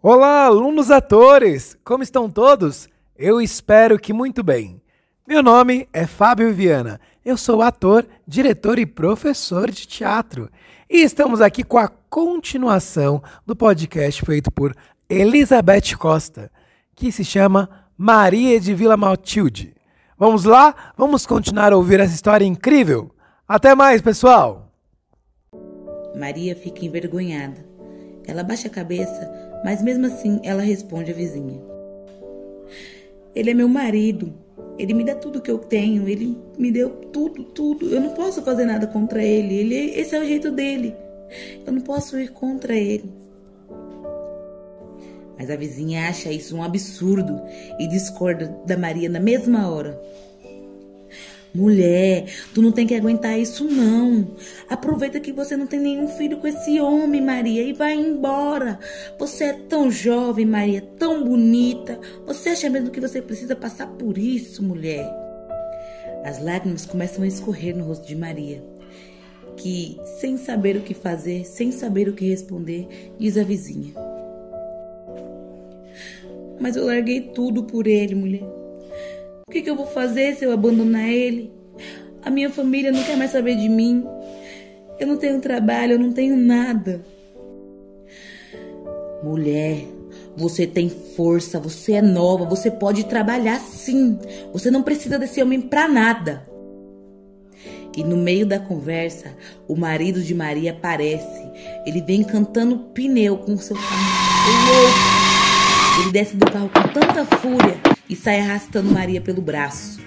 Olá, alunos atores! Como estão todos? Eu espero que muito bem. Meu nome é Fábio Viana. Eu sou ator, diretor e professor de teatro. E estamos aqui com a continuação do podcast feito por Elizabeth Costa, que se chama Maria de Vila Matilde. Vamos lá? Vamos continuar a ouvir essa história incrível? Até mais, pessoal! Maria fica envergonhada. Ela baixa a cabeça, mas mesmo assim ela responde à vizinha: Ele é meu marido. Ele me dá tudo que eu tenho. Ele me deu tudo, tudo. Eu não posso fazer nada contra ele. ele esse é o jeito dele. Eu não posso ir contra ele. Mas a vizinha acha isso um absurdo e discorda da Maria na mesma hora. Mulher, tu não tem que aguentar isso não. Aproveita que você não tem nenhum filho com esse homem, Maria, e vai embora. Você é tão jovem, Maria, tão bonita. Você acha mesmo que você precisa passar por isso, mulher? As lágrimas começam a escorrer no rosto de Maria, que, sem saber o que fazer, sem saber o que responder, diz a vizinha: Mas eu larguei tudo por ele, mulher. O que, que eu vou fazer se eu abandonar ele? A minha família não quer mais saber de mim. Eu não tenho trabalho, eu não tenho nada. Mulher, você tem força, você é nova, você pode trabalhar sim. Você não precisa desse homem pra nada. E no meio da conversa, o marido de Maria aparece. Ele vem cantando pneu com seu carro. Ele desce do carro com tanta fúria e sai arrastando Maria pelo braço.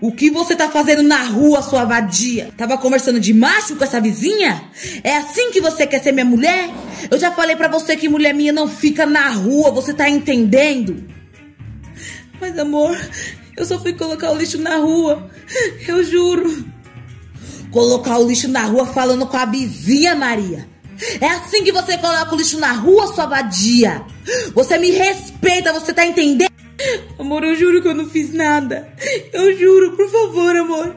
O que você tá fazendo na rua, sua vadia? Tava conversando de macho com essa vizinha? É assim que você quer ser minha mulher? Eu já falei para você que mulher minha não fica na rua, você tá entendendo? Mas amor, eu só fui colocar o lixo na rua. Eu juro. Colocar o lixo na rua falando com a vizinha, Maria. É assim que você coloca o lixo na rua, sua vadia. Você me respeita, você tá entendendo? Amor, eu juro que eu não fiz nada. Eu juro, por favor, amor.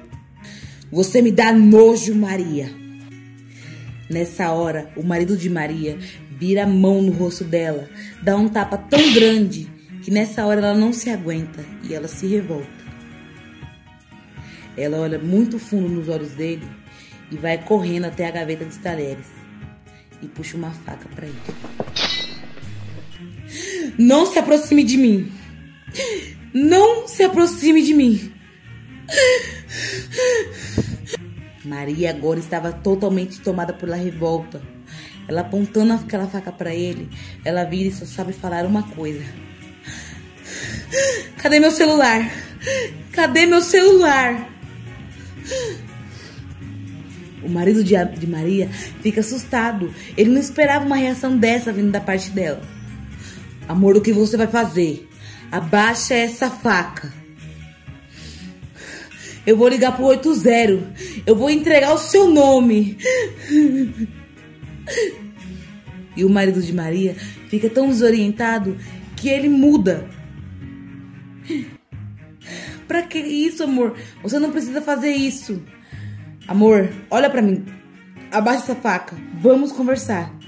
Você me dá nojo, Maria. Nessa hora, o marido de Maria vira a mão no rosto dela, dá um tapa tão grande que nessa hora ela não se aguenta e ela se revolta. Ela olha muito fundo nos olhos dele e vai correndo até a gaveta de talheres e puxa uma faca para ele. Não se aproxime de mim. Não se aproxime de mim. Maria agora estava totalmente tomada pela revolta. Ela apontando aquela faca para ele, ela vira e só sabe falar uma coisa: Cadê meu celular? Cadê meu celular? O marido de, Maria fica assustado. Ele não esperava uma reação dessa vindo da parte dela. Amor, o que você vai fazer? Abaixa essa faca. Eu vou ligar pro 80. Eu vou entregar o seu nome. E o marido de Maria fica tão desorientado que ele muda. Pra que isso, amor? Você não precisa fazer isso. Amor, olha para mim. Abaixa essa faca. Vamos conversar.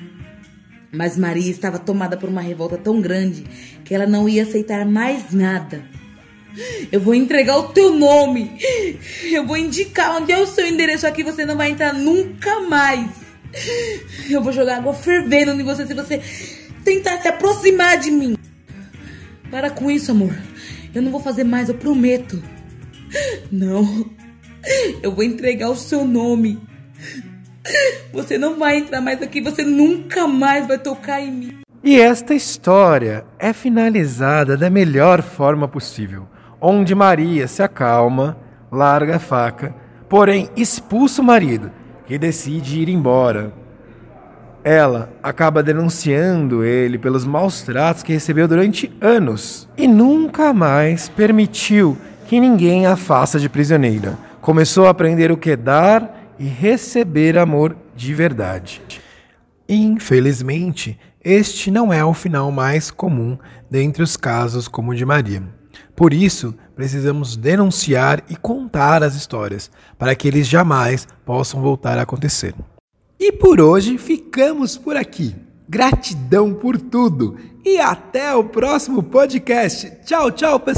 Mas Maria estava tomada por uma revolta tão grande que ela não ia aceitar mais nada. Eu vou entregar o teu nome. Eu vou indicar onde é o seu endereço aqui. Você não vai entrar nunca mais. Eu vou jogar água fervendo em você se você tentar se aproximar de mim. Para com isso, amor. Eu não vou fazer mais, eu prometo. Não. Eu vou entregar o seu nome. Você não vai entrar mais aqui, você nunca mais vai tocar em mim. E esta história é finalizada da melhor forma possível, onde Maria se acalma, larga a faca, porém expulsa o marido, que decide ir embora. Ela acaba denunciando ele pelos maus tratos que recebeu durante anos e nunca mais permitiu que ninguém a faça de prisioneira. Começou a aprender o que dar e receber amor de verdade. Infelizmente, este não é o final mais comum dentre os casos como o de Maria. Por isso, precisamos denunciar e contar as histórias, para que eles jamais possam voltar a acontecer. E por hoje ficamos por aqui. Gratidão por tudo e até o próximo podcast. Tchau, tchau, pessoal.